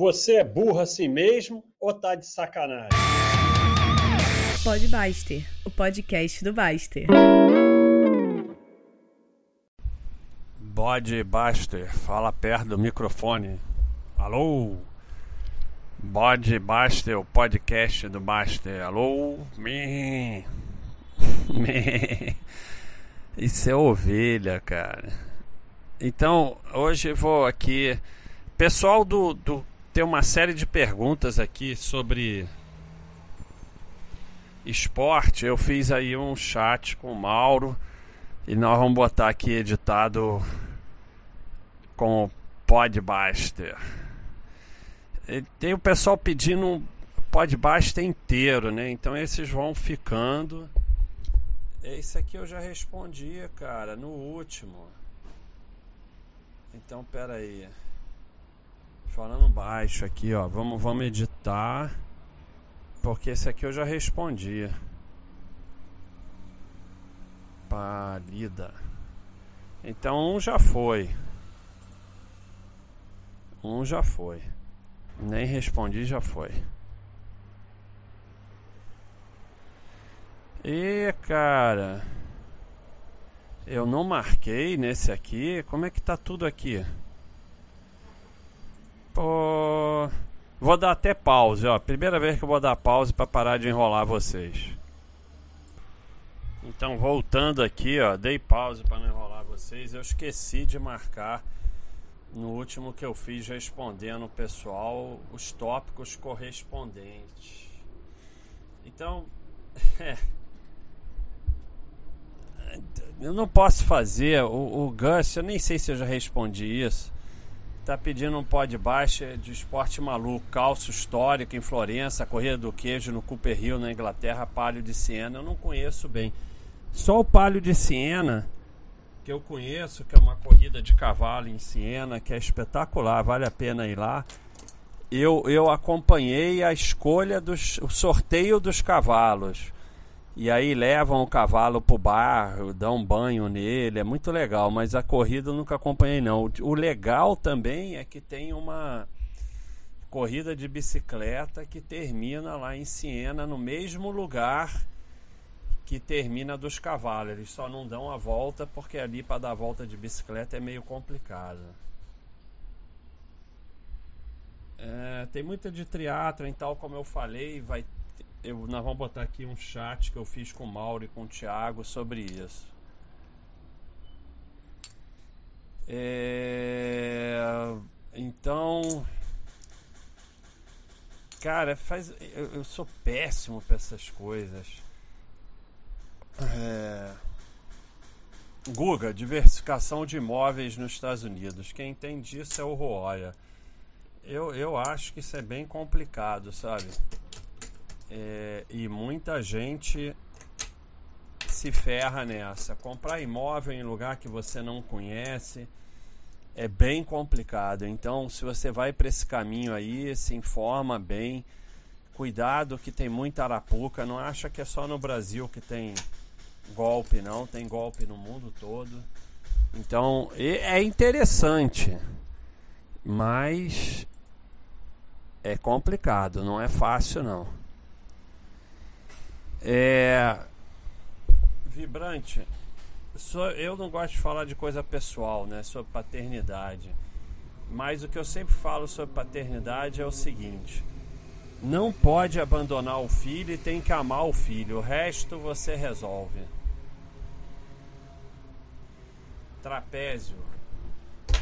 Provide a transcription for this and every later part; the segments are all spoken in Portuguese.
Você é burro assim mesmo ou tá de sacanagem? Pode Baster, o podcast do Baster. Bode Baster, fala perto do microfone. Alô? Bode Baster, o podcast do Baster. Alô? Me. Me. Isso é ovelha, cara. Então, hoje eu vou aqui. Pessoal do, do. Tem uma série de perguntas aqui sobre esporte. Eu fiz aí um chat com o Mauro. E nós vamos botar aqui editado com o Podbuster. Tem o pessoal pedindo um Podbuster inteiro, né? Então esses vão ficando. Esse aqui eu já respondi, cara, no último. Então, pera aí. Falando baixo aqui, ó. Vamos, vamos editar. Porque esse aqui eu já respondi. Pálida. Então, um já foi. Um já foi. Nem respondi, já foi. E cara, eu não marquei nesse aqui. Como é que tá tudo aqui? Pô, vou dar até pause, ó. Primeira vez que eu vou dar pause para parar de enrolar vocês. Então, voltando aqui, ó, dei pause para não enrolar vocês. Eu esqueci de marcar no último que eu fiz respondendo o pessoal os tópicos correspondentes. Então, é eu não posso fazer. O, o Gus, eu nem sei se eu já respondi isso. Tá pedindo um pó de baixa de esporte maluco, calço histórico em Florença, corrida do queijo no Cooper Hill na Inglaterra, palio de Siena. Eu não conheço bem. Só o palio de Siena que eu conheço, que é uma corrida de cavalo em Siena, que é espetacular, vale a pena ir lá. Eu, eu acompanhei a escolha dos o sorteio dos cavalos. E aí levam o cavalo pro bar, dão banho nele, é muito legal, mas a corrida eu nunca acompanhei não. O legal também é que tem uma corrida de bicicleta que termina lá em Siena, no mesmo lugar que termina dos cavalos. Eles só não dão a volta porque ali para dar a volta de bicicleta é meio complicado. É, tem muita de triatlo e tal, como eu falei, vai eu, nós vamos botar aqui um chat que eu fiz com o Mauro e com o Thiago sobre isso. É, então, cara, faz, eu, eu sou péssimo para essas coisas. É, Guga, diversificação de imóveis nos Estados Unidos. Quem entende isso é o Roya. Eu, eu acho que isso é bem complicado, sabe? É, e muita gente se ferra nessa. Comprar imóvel em lugar que você não conhece é bem complicado. Então, se você vai para esse caminho aí, se informa bem. Cuidado que tem muita arapuca. Não acha que é só no Brasil que tem golpe, não. Tem golpe no mundo todo. Então, é interessante. Mas é complicado, não é fácil não. É. Vibrante. Eu não gosto de falar de coisa pessoal, né? Sobre paternidade. Mas o que eu sempre falo sobre paternidade é o seguinte: não pode abandonar o filho e tem que amar o filho. O resto você resolve. Trapézio.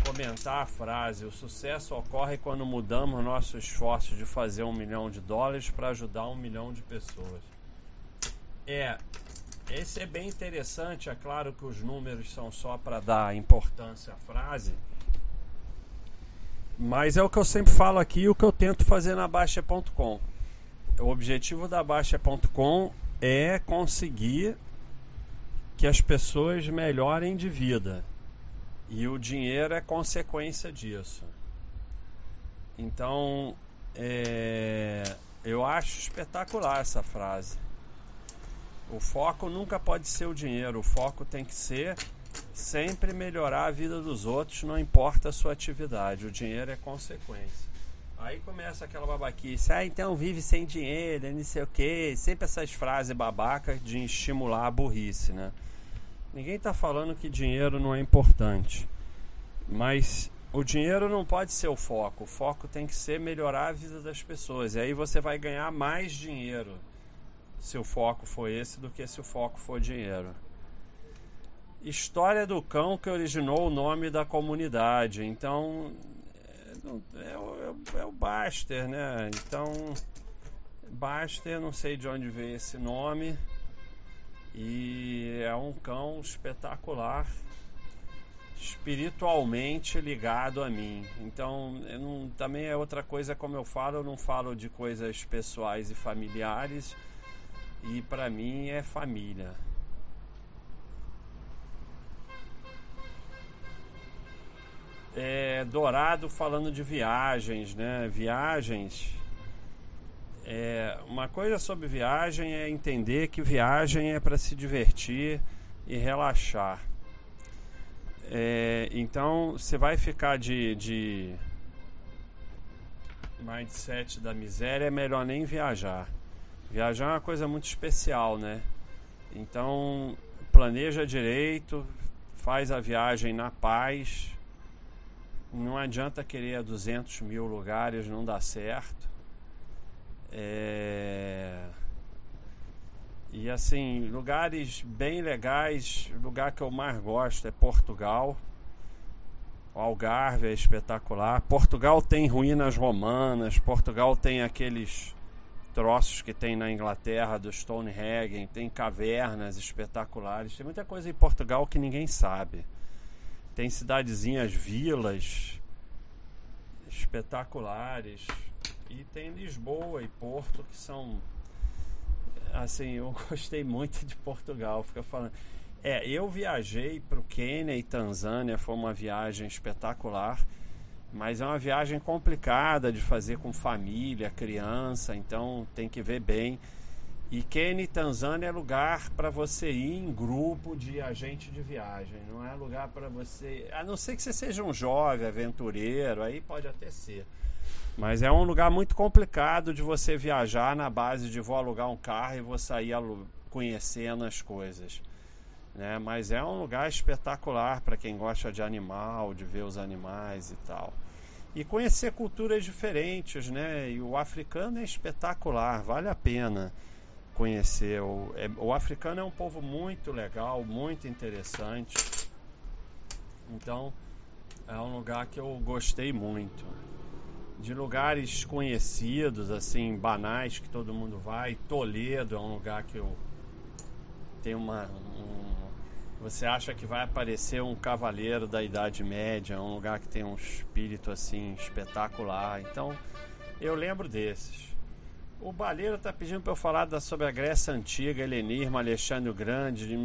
Comentar a frase: o sucesso ocorre quando mudamos nosso esforço de fazer um milhão de dólares para ajudar um milhão de pessoas. É, esse é bem interessante. É claro que os números são só para dar importância à frase. Mas é o que eu sempre falo aqui o que eu tento fazer na Baixa.com. O objetivo da Baixa.com é conseguir que as pessoas melhorem de vida. E o dinheiro é consequência disso. Então, é, eu acho espetacular essa frase. O foco nunca pode ser o dinheiro, o foco tem que ser sempre melhorar a vida dos outros, não importa a sua atividade, o dinheiro é consequência. Aí começa aquela babaquice. Ah, então vive sem dinheiro, não sei o quê. Sempre essas frases babacas de estimular a burrice, né? Ninguém está falando que dinheiro não é importante. Mas o dinheiro não pode ser o foco. O foco tem que ser melhorar a vida das pessoas. E aí você vai ganhar mais dinheiro se o foco for esse do que se o foco for dinheiro. História do cão que originou o nome da comunidade. Então é, é, o, é o Baster, né? Então Baster, não sei de onde veio esse nome. E é um cão espetacular espiritualmente ligado a mim. Então, não, também é outra coisa, como eu falo, eu não falo de coisas pessoais e familiares, e para mim é família. É, Dourado falando de viagens, né? Viagens. É, uma coisa sobre viagem é entender que viagem é para se divertir e relaxar. É, então você vai ficar de, de mindset da miséria, é melhor nem viajar. Viajar é uma coisa muito especial, né? Então planeja direito, faz a viagem na paz. Não adianta querer 200 mil lugares, não dá certo. É... E assim, lugares bem legais, o lugar que eu mais gosto é Portugal. O Algarve é espetacular. Portugal tem ruínas romanas, Portugal tem aqueles troços que tem na Inglaterra do Stonehenge, tem cavernas espetaculares. Tem muita coisa em Portugal que ninguém sabe. Tem cidadezinhas, vilas espetaculares. E tem Lisboa e Porto que são assim, eu gostei muito de Portugal, fica falando. É, eu viajei para o Quênia e Tanzânia, foi uma viagem espetacular, mas é uma viagem complicada de fazer com família, criança, então tem que ver bem. E Quênia e Tanzânia é lugar para você ir em grupo de agente de viagem, não é lugar para você. A não ser que você seja um jovem aventureiro, aí pode até ser. Mas é um lugar muito complicado de você viajar na base de vou alugar um carro e vou sair conhecendo as coisas. Né? Mas é um lugar espetacular para quem gosta de animal, de ver os animais e tal. E conhecer culturas diferentes, né? E o africano é espetacular, vale a pena conhecer. O, é, o africano é um povo muito legal, muito interessante. Então, é um lugar que eu gostei muito de lugares conhecidos, assim, banais que todo mundo vai. Toledo é um lugar que eu tenho uma. Um, você acha que vai aparecer um cavaleiro da Idade Média, um lugar que tem um espírito assim espetacular. Então, eu lembro desses. O Baleiro está pedindo para eu falar da, sobre a Grécia Antiga, helenismo, Alexandre o Grande, de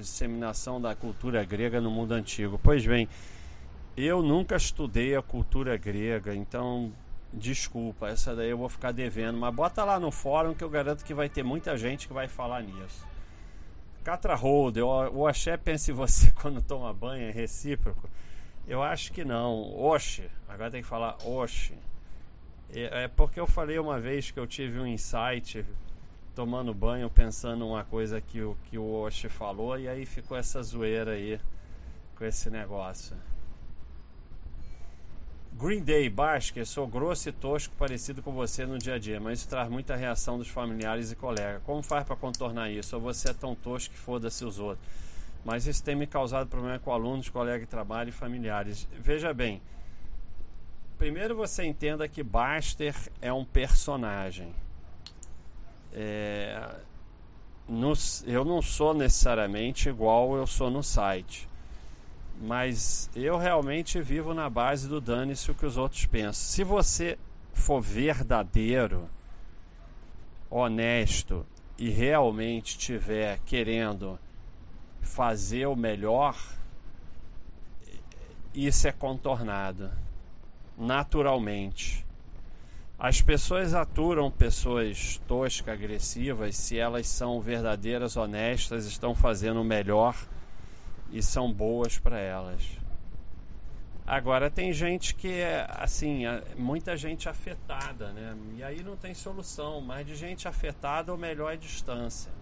disseminação da cultura grega no mundo antigo. Pois bem, eu nunca estudei a cultura grega, então desculpa, essa daí eu vou ficar devendo. Mas bota lá no fórum que eu garanto que vai ter muita gente que vai falar nisso. Catra Hold, o axé pensa em você quando toma banho, é recíproco? Eu acho que não. Oxe, agora tem que falar oxe. É, é porque eu falei uma vez que eu tive um insight tomando banho pensando uma coisa que o, que o Oxe falou e aí ficou essa zoeira aí com esse negócio. Green Day, Basque, sou grosso e tosco, parecido com você no dia a dia, mas isso traz muita reação dos familiares e colegas. Como faz para contornar isso? Ou você é tão tosco que foda-se os outros? Mas isso tem me causado problema com alunos, colegas de trabalho e familiares. Veja bem, primeiro você entenda que Baster é um personagem. É, no, eu não sou necessariamente igual eu sou no site. Mas eu realmente vivo na base do dane-se o que os outros pensam. Se você for verdadeiro, honesto e realmente estiver querendo fazer o melhor, isso é contornado naturalmente. As pessoas aturam pessoas toscas, agressivas, se elas são verdadeiras, honestas, estão fazendo o melhor e são boas para elas. Agora tem gente que é assim, muita gente afetada, né? E aí não tem solução, mas de gente afetada o melhor é distância.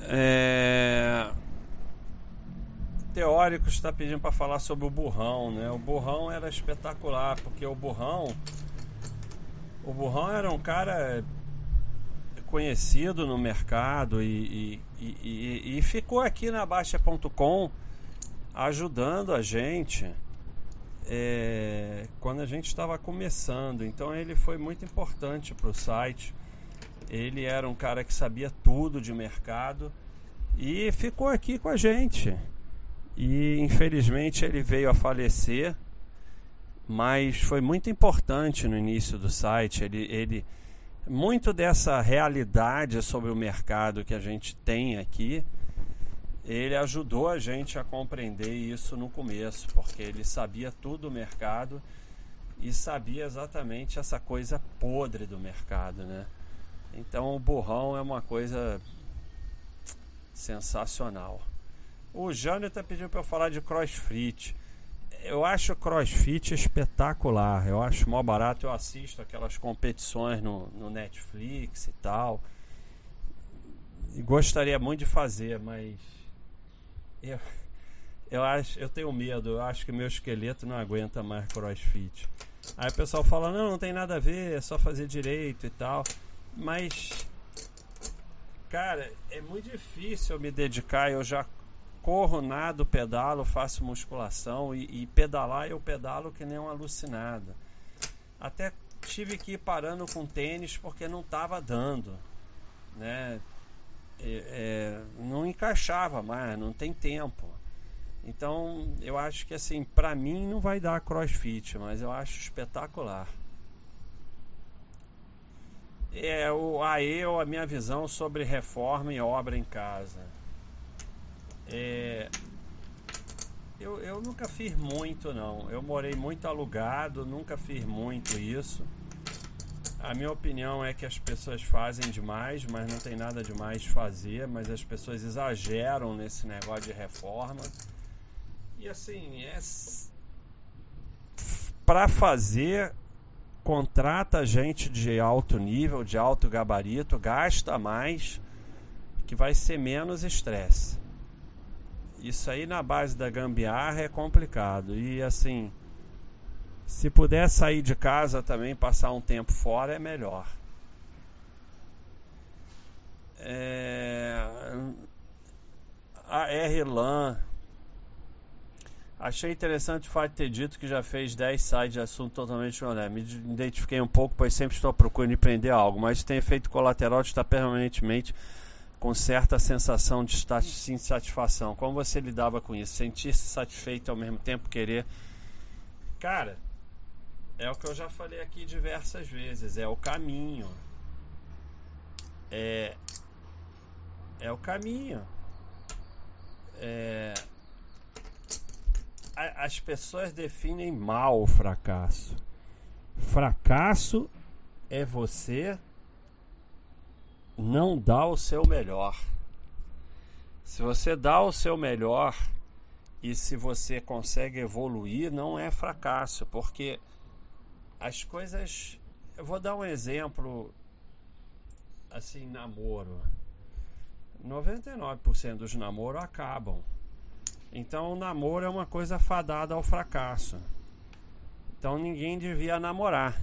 É... Teórico está pedindo para falar sobre o burrão, né? O burrão era espetacular, porque o burrão o burrão era um cara conhecido no mercado e, e, e, e ficou aqui na Baixa.com ajudando a gente é, quando a gente estava começando. Então ele foi muito importante para o site. Ele era um cara que sabia tudo de mercado e ficou aqui com a gente. E infelizmente ele veio a falecer, mas foi muito importante no início do site. Ele, ele muito dessa realidade sobre o mercado que a gente tem aqui ele ajudou a gente a compreender isso no começo, porque ele sabia tudo do mercado e sabia exatamente essa coisa podre do mercado, né? Então o burrão é uma coisa sensacional. O Jânio pediu para eu falar de crossfit. Eu acho crossfit espetacular. Eu acho mó barato. Eu assisto aquelas competições no, no Netflix e tal. E gostaria muito de fazer, mas eu, eu acho, eu tenho medo, eu acho que meu esqueleto não aguenta mais crossfit. Aí o pessoal fala, não, não tem nada a ver, é só fazer direito e tal. Mas cara, é muito difícil eu me dedicar, eu já corro, nado, pedalo, faço musculação e, e pedalar eu pedalo que nem um alucinado. Até tive que ir parando com tênis porque não estava dando, né? é, é, não encaixava mais, não tem tempo. Então eu acho que assim, para mim não vai dar crossfit, mas eu acho espetacular. É o a eu, a minha visão sobre reforma e obra em casa. É, eu, eu nunca fiz muito não. Eu morei muito alugado, nunca fiz muito isso. A minha opinião é que as pessoas fazem demais, mas não tem nada demais fazer, mas as pessoas exageram nesse negócio de reforma. E assim, é para fazer contrata gente de alto nível, de alto gabarito, gasta mais, que vai ser menos estresse. Isso aí na base da gambiarra é complicado. E assim, se puder sair de casa também, passar um tempo fora, é melhor. É... A R-LAN. Achei interessante o fato de ter dito que já fez 10 sites de assunto totalmente honesto. Me identifiquei um pouco, pois sempre estou procurando empreender algo, mas tem efeito colateral de estar permanentemente com certa sensação de insatisfação. Como você lidava com isso? Sentir-se satisfeito ao mesmo tempo querer. Cara, é o que eu já falei aqui diversas vezes, é o caminho. É é o caminho. É, as pessoas definem mal o fracasso. Fracasso é você não dar o seu melhor. Se você dá o seu melhor e se você consegue evoluir, não é fracasso, porque as coisas. Eu vou dar um exemplo assim, namoro. 99% dos namoros acabam. Então o namoro é uma coisa fadada ao fracasso. Então ninguém devia namorar.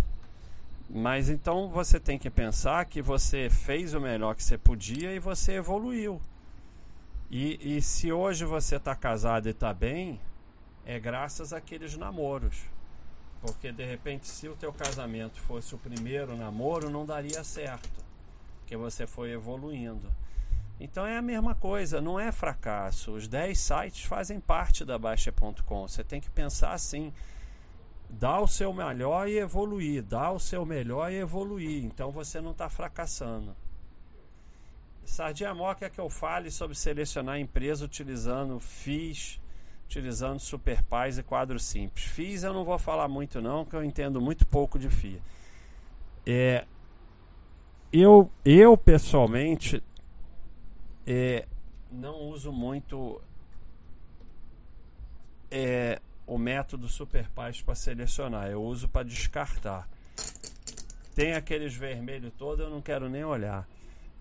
Mas então você tem que pensar que você fez o melhor que você podia e você evoluiu. E, e se hoje você está casado e está bem, é graças àqueles namoros. Porque de repente, se o teu casamento fosse o primeiro namoro, não daria certo, porque você foi evoluindo. Então é a mesma coisa, não é fracasso. Os 10 sites fazem parte da Baixa.com. Você tem que pensar assim: dá o seu melhor e evoluir, dá o seu melhor e evoluir. Então você não está fracassando. Sardinha Mó quer que eu fale sobre selecionar empresa utilizando FIS, utilizando SuperPais e quadros simples. FIS eu não vou falar muito não, porque eu entendo muito pouco de FIA. É, eu, eu pessoalmente é, não uso muito é, o método SuperPaz para selecionar, eu uso para descartar. Tem aqueles vermelhos todos, eu não quero nem olhar.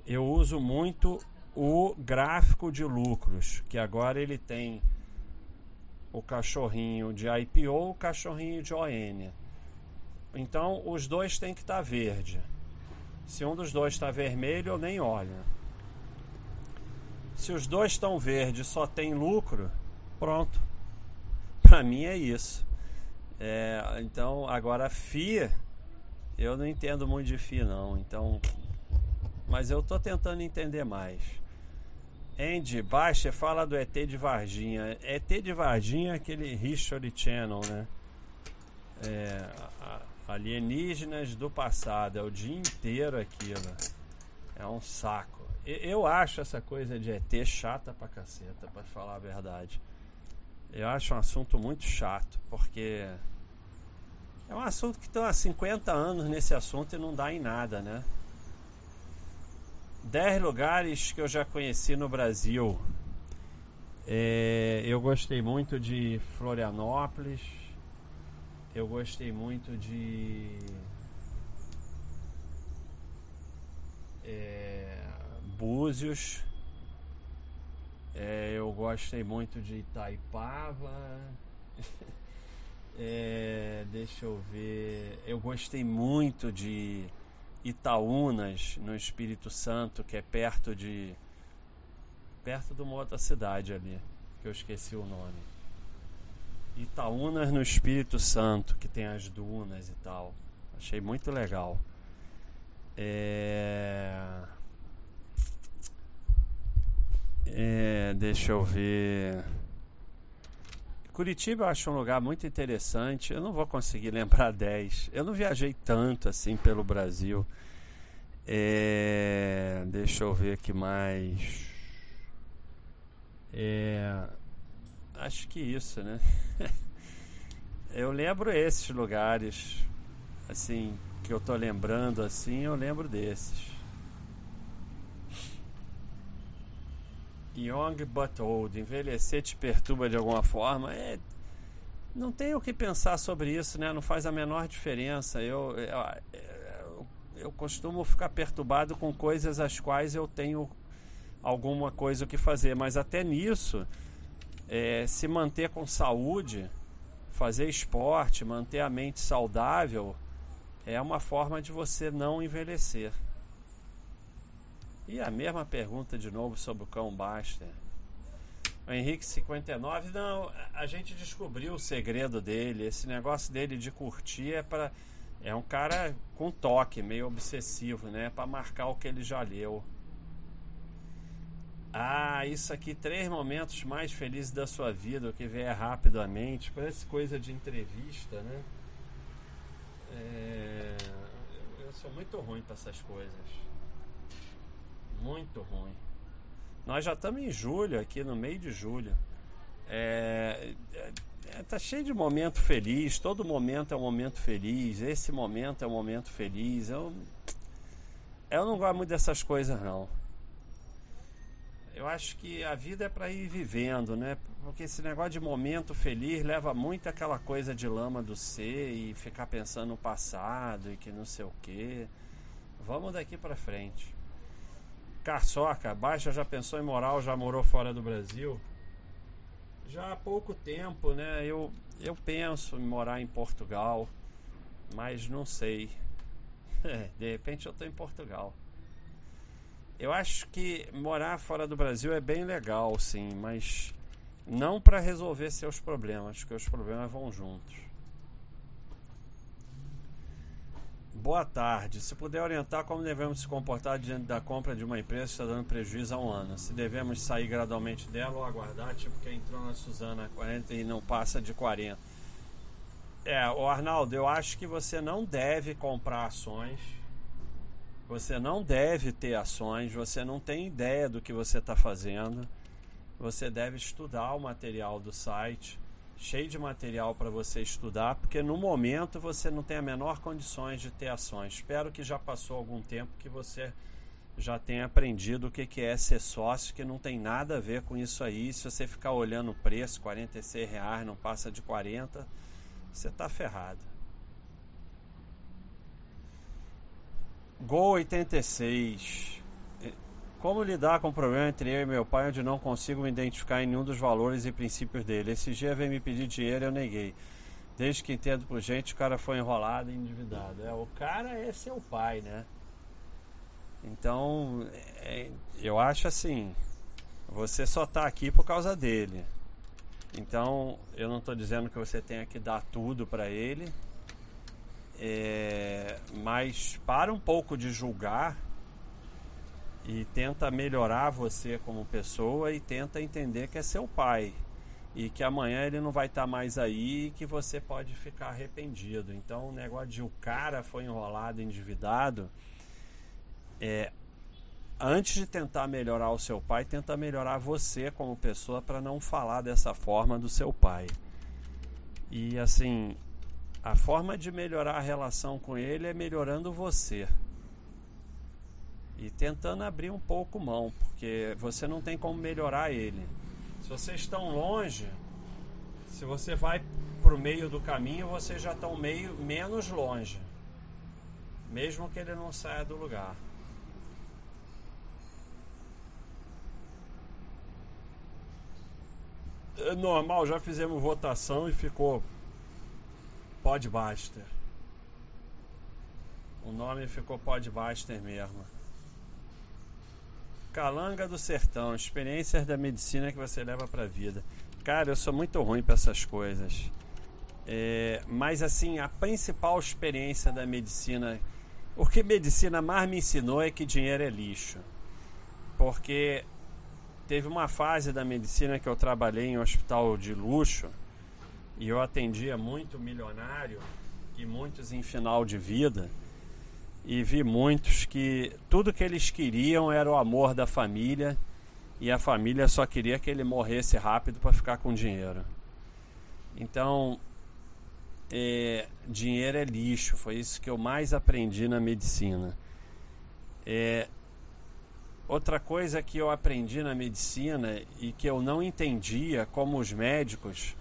Eu uso muito o gráfico de lucros, que agora ele tem o cachorrinho de IPO, o cachorrinho de ON. Então os dois têm que estar tá verde. Se um dos dois está vermelho, eu nem olho. Se os dois estão verdes só tem lucro, pronto. Para mim é isso. É, então, agora FIA, eu não entendo muito de FIA não. Então, mas eu tô tentando entender mais. Andy Baixa fala do ET de Varginha. ET de Varginha é aquele History Channel, né? É, alienígenas do passado. É o dia inteiro aquilo. É um saco. Eu acho essa coisa de ET chata pra caceta, pra falar a verdade. Eu acho um assunto muito chato, porque é um assunto que estão há 50 anos nesse assunto e não dá em nada, né? 10 lugares que eu já conheci no Brasil. É, eu gostei muito de Florianópolis. Eu gostei muito de. É, Búzios. É, eu gostei muito de Itaipava. é, deixa eu ver. Eu gostei muito de Itaúnas, no Espírito Santo, que é perto de. perto de uma outra cidade ali, que eu esqueci o nome. Itaúnas no Espírito Santo, que tem as dunas e tal. Achei muito legal. É. É, deixa eu ver. Curitiba eu acho um lugar muito interessante. Eu não vou conseguir lembrar 10. Eu não viajei tanto assim pelo Brasil. É, deixa eu ver aqui mais. É, acho que isso, né? eu lembro esses lugares, assim, que eu tô lembrando assim, eu lembro desses. Young but old, envelhecer te perturba de alguma forma. É, não tem o que pensar sobre isso, né? Não faz a menor diferença. Eu, eu, eu costumo ficar perturbado com coisas às quais eu tenho alguma coisa o que fazer, mas até nisso, é, se manter com saúde, fazer esporte, manter a mente saudável, é uma forma de você não envelhecer. E a mesma pergunta de novo sobre o cão Baster. O Henrique 59, não, a gente descobriu o segredo dele. Esse negócio dele de curtir é para é um cara com toque, meio obsessivo, né? Para marcar o que ele já leu. Ah, isso aqui, três momentos mais felizes da sua vida, o que vier rapidamente. Parece coisa de entrevista, né? É... Eu sou muito ruim para essas coisas muito ruim. Nós já estamos em julho, aqui no meio de julho. É, é, é, tá cheio de momento feliz, todo momento é um momento feliz, esse momento é um momento feliz. Eu, eu não gosto muito dessas coisas, não. Eu acho que a vida é para ir vivendo, né? Porque esse negócio de momento feliz leva muito aquela coisa de lama do ser e ficar pensando no passado e que não sei o quê. Vamos daqui para frente. Carçoca, Baixa já pensou em moral, já morou fora do Brasil? Já há pouco tempo, né? Eu, eu penso em morar em Portugal, mas não sei. É, de repente eu estou em Portugal. Eu acho que morar fora do Brasil é bem legal, sim, mas não para resolver seus problemas, porque os problemas vão juntos. Boa tarde. Se puder orientar como devemos se comportar diante da compra de uma empresa que está dando prejuízo há um ano. Se devemos sair gradualmente dela ou aguardar, tipo que entrou na Suzana 40 e não passa de 40. É, o Arnaldo, eu acho que você não deve comprar ações. Você não deve ter ações, você não tem ideia do que você está fazendo. Você deve estudar o material do site cheio de material para você estudar, porque no momento você não tem a menor condições de ter ações. Espero que já passou algum tempo que você já tenha aprendido o que, que é ser sócio, que não tem nada a ver com isso aí. Se você ficar olhando o preço, 46 reais, não passa de 40, você está ferrado. Gol 86. Como lidar com o problema entre eu e meu pai, onde não consigo me identificar em nenhum dos valores e princípios dele? Esse dia veio me pedir dinheiro e eu neguei. Desde que entendo por gente, o cara foi enrolado e endividado. É, o cara é seu pai, né? Então, é, eu acho assim, você só está aqui por causa dele. Então, eu não estou dizendo que você tenha que dar tudo para ele, é, mas para um pouco de julgar e tenta melhorar você como pessoa e tenta entender que é seu pai e que amanhã ele não vai estar tá mais aí e que você pode ficar arrependido. Então, o negócio de o cara foi enrolado, endividado é, antes de tentar melhorar o seu pai, tenta melhorar você como pessoa para não falar dessa forma do seu pai. E assim, a forma de melhorar a relação com ele é melhorando você. E tentando abrir um pouco mão, porque você não tem como melhorar ele. Se vocês estão longe, se você vai para o meio do caminho, vocês já estão meio menos longe. Mesmo que ele não saia do lugar. É normal, já fizemos votação e ficou Podbuster. O nome ficou Podbuster mesmo. Calanga do Sertão, experiências da medicina que você leva para a vida. Cara, eu sou muito ruim para essas coisas. É, mas assim, a principal experiência da medicina, o que medicina mais me ensinou é que dinheiro é lixo. Porque teve uma fase da medicina que eu trabalhei em um hospital de luxo e eu atendia muito milionário e muitos em final de vida e vi muitos que tudo que eles queriam era o amor da família e a família só queria que ele morresse rápido para ficar com dinheiro. Então, é, dinheiro é lixo, foi isso que eu mais aprendi na medicina. É, Outra coisa que eu aprendi na medicina e que eu não entendia como os médicos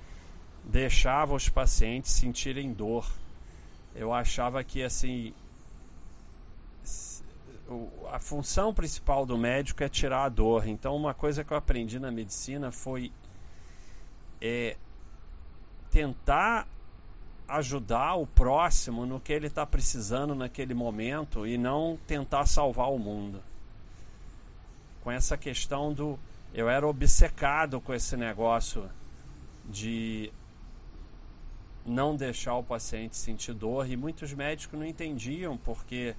deixavam os pacientes sentirem dor. Eu achava que assim a função principal do médico é tirar a dor. Então, uma coisa que eu aprendi na medicina foi é, tentar ajudar o próximo no que ele está precisando naquele momento e não tentar salvar o mundo com essa questão do. Eu era obcecado com esse negócio de não deixar o paciente sentir dor e muitos médicos não entendiam porque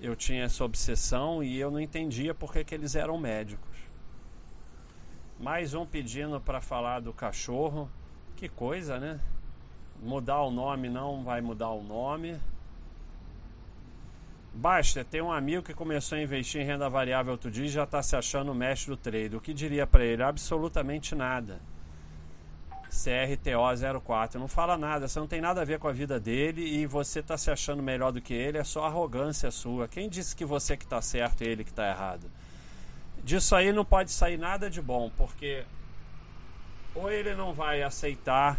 eu tinha essa obsessão e eu não entendia porque que eles eram médicos. Mais um pedindo para falar do cachorro. Que coisa, né? Mudar o nome não vai mudar o nome. Basta, tem um amigo que começou a investir em renda variável outro dia e já está se achando o mestre do trade. O que diria para ele? Absolutamente nada. CRTO04. Não fala nada, você não tem nada a ver com a vida dele e você está se achando melhor do que ele, é só arrogância sua. Quem disse que você que está certo e ele que está errado? Disso aí não pode sair nada de bom, porque ou ele não vai aceitar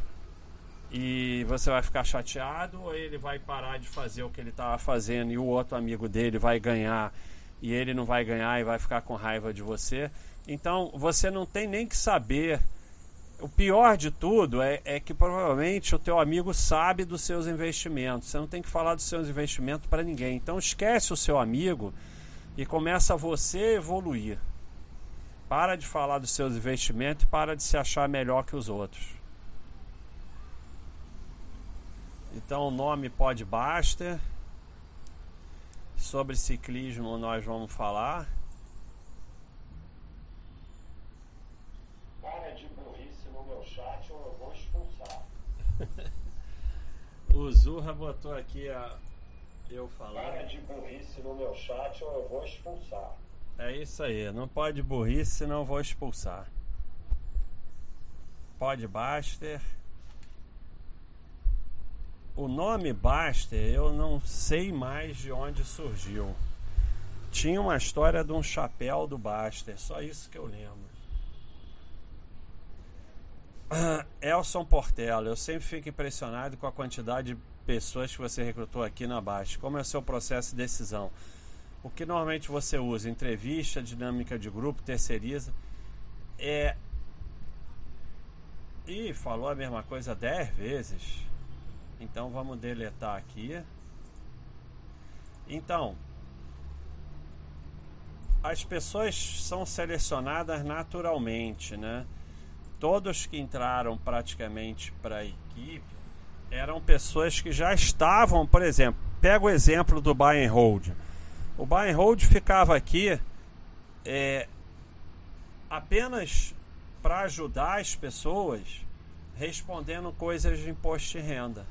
e você vai ficar chateado ou ele vai parar de fazer o que ele estava fazendo e o outro amigo dele vai ganhar e ele não vai ganhar e vai ficar com raiva de você. Então você não tem nem que saber. O pior de tudo é, é que provavelmente o teu amigo sabe dos seus investimentos. Você não tem que falar dos seus investimentos para ninguém. Então esquece o seu amigo e começa você evoluir. Para de falar dos seus investimentos e para de se achar melhor que os outros. Então o nome pode Baster. Sobre ciclismo nós vamos falar. Para de burrice no meu chat ou eu vou expulsar. O Zurra botou aqui a eu falar. Para de burrice no meu chat ou eu vou expulsar. É isso aí, não pode burrice, senão vou expulsar. Pode Baster. O nome Baster eu não sei mais de onde surgiu. tinha uma história de um chapéu do Baster, só isso que eu lembro. Elson Portela, eu sempre fico impressionado com a quantidade de pessoas que você recrutou aqui na Baixa. Como é o seu processo de decisão? O que normalmente você usa? Entrevista, dinâmica de grupo, terceiriza? É. Ih, falou a mesma coisa dez vezes. Então vamos deletar aqui. Então, as pessoas são selecionadas naturalmente, né? Todos que entraram praticamente para a equipe eram pessoas que já estavam, por exemplo, pega o exemplo do buy and hold. O buy and hold ficava aqui é, apenas para ajudar as pessoas respondendo coisas de imposto de renda.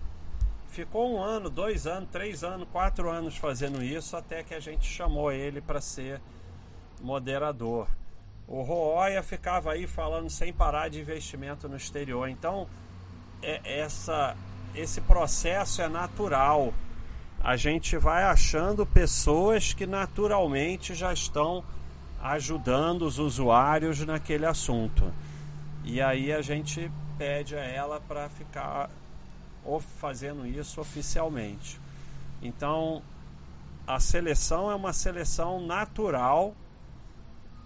Ficou um ano, dois anos, três anos, quatro anos fazendo isso até que a gente chamou ele para ser moderador. O Rooia ficava aí falando sem parar de investimento no exterior. Então, é, essa, esse processo é natural. A gente vai achando pessoas que naturalmente já estão ajudando os usuários naquele assunto. E aí a gente pede a ela para ficar fazendo isso oficialmente. Então, a seleção é uma seleção natural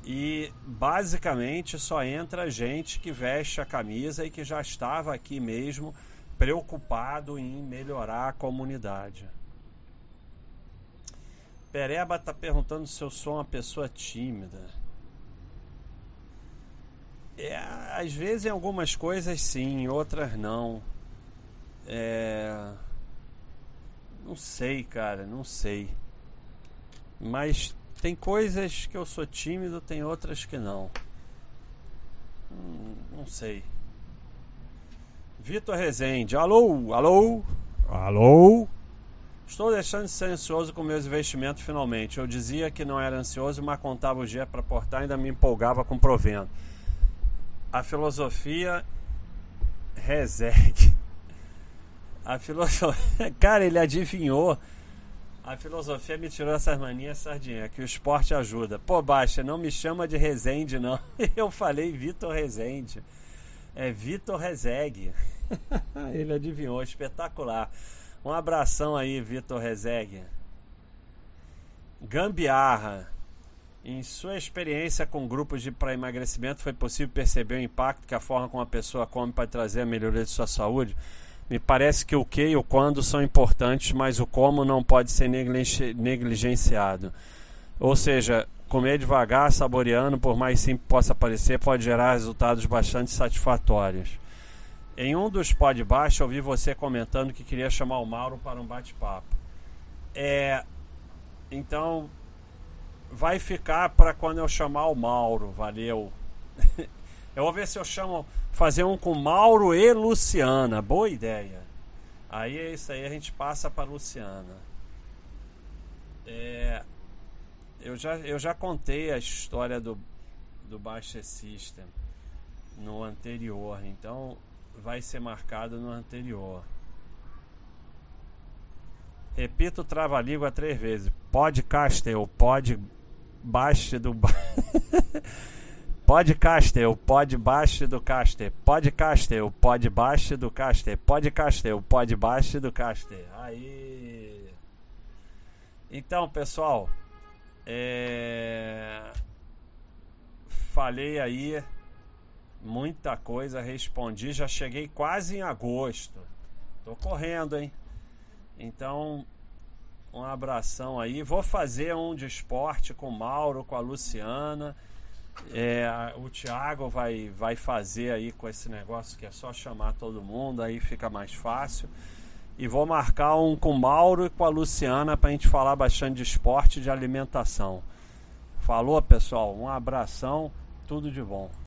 e basicamente só entra gente que veste a camisa e que já estava aqui mesmo preocupado em melhorar a comunidade. Pereba está perguntando se eu sou uma pessoa tímida. É, às vezes em algumas coisas sim, em outras não. É... Não sei, cara, não sei. Mas tem coisas que eu sou tímido, tem outras que não. Hum, não sei. Vitor Rezende, alô, alô, alô. Estou deixando de ser ansioso com meus investimentos finalmente. Eu dizia que não era ansioso, mas contava o dia para portar e ainda me empolgava com provendo. A filosofia resegue. A filosofia. Cara, ele adivinhou. A filosofia me tirou essas manias sardinha, que o esporte ajuda. Pô, Baixa, não me chama de Rezende, não. Eu falei Vitor Rezende. É Vitor Rezegue. Ele adivinhou, espetacular. Um abração aí, Vitor Rezegue. Gambiarra. Em sua experiência com grupos de para emagrecimento, foi possível perceber o impacto que a forma como a pessoa come para trazer a melhoria de sua saúde? Me parece que o que e o quando são importantes, mas o como não pode ser negligenciado. Ou seja, comer devagar, saboreando, por mais simples possa parecer, pode gerar resultados bastante satisfatórios. Em um dos podcasts, eu ouvi você comentando que queria chamar o Mauro para um bate-papo. É, então, vai ficar para quando eu chamar o Mauro, valeu. eu vou ver se eu chamo, fazer um com Mauro e Luciana, boa ideia. Aí é isso aí, a gente passa para Luciana. É, eu, já, eu já contei a história do, do Baixa System no anterior, então vai ser marcado no anterior. Repito trava-língua três vezes. Podcastel, pod baixo do Podcastel, pod baixo do caster. Podcastel, pod baixo do caster. Podcastel, pod baixo do caster. Aí. Então, pessoal, é... falei aí muita coisa, respondi, já cheguei quase em agosto. Tô correndo, hein? Então, um abração aí. Vou fazer um de esporte com o Mauro, com a Luciana. É, o Thiago vai, vai fazer aí com esse negócio que é só chamar todo mundo, aí fica mais fácil. E vou marcar um com o Mauro e com a Luciana para a gente falar bastante de esporte e de alimentação. Falou, pessoal? Um abração, tudo de bom.